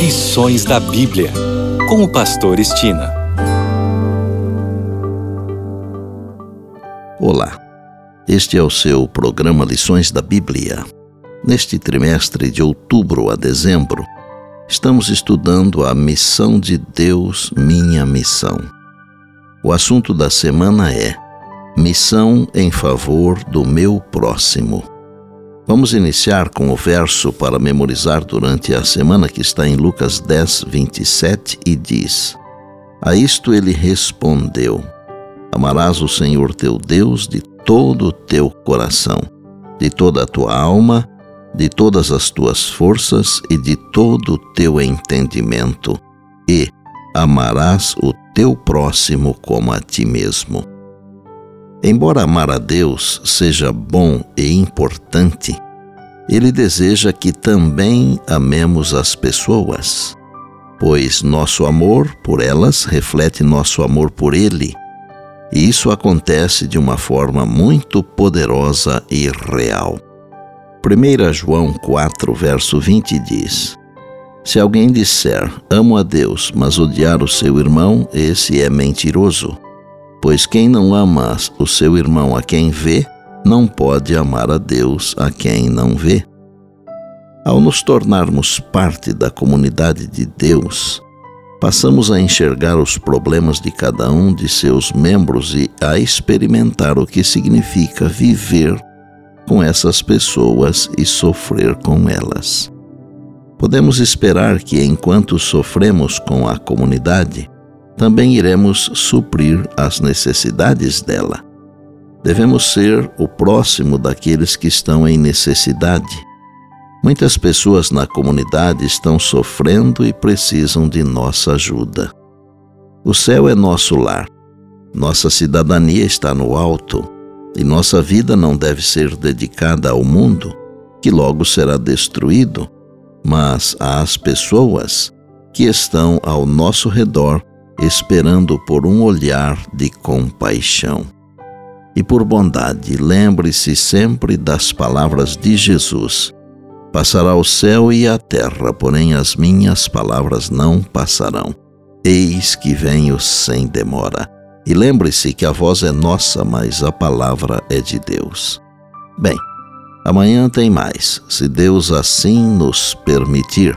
Lições da Bíblia, com o Pastor Estina. Olá, este é o seu programa Lições da Bíblia. Neste trimestre de outubro a dezembro, estamos estudando a missão de Deus, minha missão. O assunto da semana é Missão em favor do meu próximo. Vamos iniciar com o verso para memorizar durante a semana que está em Lucas 10, 27 e diz: A isto ele respondeu: Amarás o Senhor teu Deus de todo o teu coração, de toda a tua alma, de todas as tuas forças e de todo o teu entendimento, e amarás o teu próximo como a ti mesmo. Embora amar a Deus seja bom e importante, Ele deseja que também amemos as pessoas, pois nosso amor por elas reflete nosso amor por Ele, e isso acontece de uma forma muito poderosa e real. 1 João 4, verso 20 diz: Se alguém disser amo a Deus, mas odiar o seu irmão, esse é mentiroso Pois quem não ama o seu irmão a quem vê, não pode amar a Deus a quem não vê. Ao nos tornarmos parte da comunidade de Deus, passamos a enxergar os problemas de cada um de seus membros e a experimentar o que significa viver com essas pessoas e sofrer com elas. Podemos esperar que, enquanto sofremos com a comunidade, também iremos suprir as necessidades dela. Devemos ser o próximo daqueles que estão em necessidade. Muitas pessoas na comunidade estão sofrendo e precisam de nossa ajuda. O céu é nosso lar. Nossa cidadania está no alto e nossa vida não deve ser dedicada ao mundo, que logo será destruído, mas às pessoas que estão ao nosso redor esperando por um olhar de compaixão. E por bondade, lembre-se sempre das palavras de Jesus: Passará o céu e a terra, porém as minhas palavras não passarão. Eis que venho sem demora. E lembre-se que a voz é nossa, mas a palavra é de Deus. Bem, amanhã tem mais, se Deus assim nos permitir.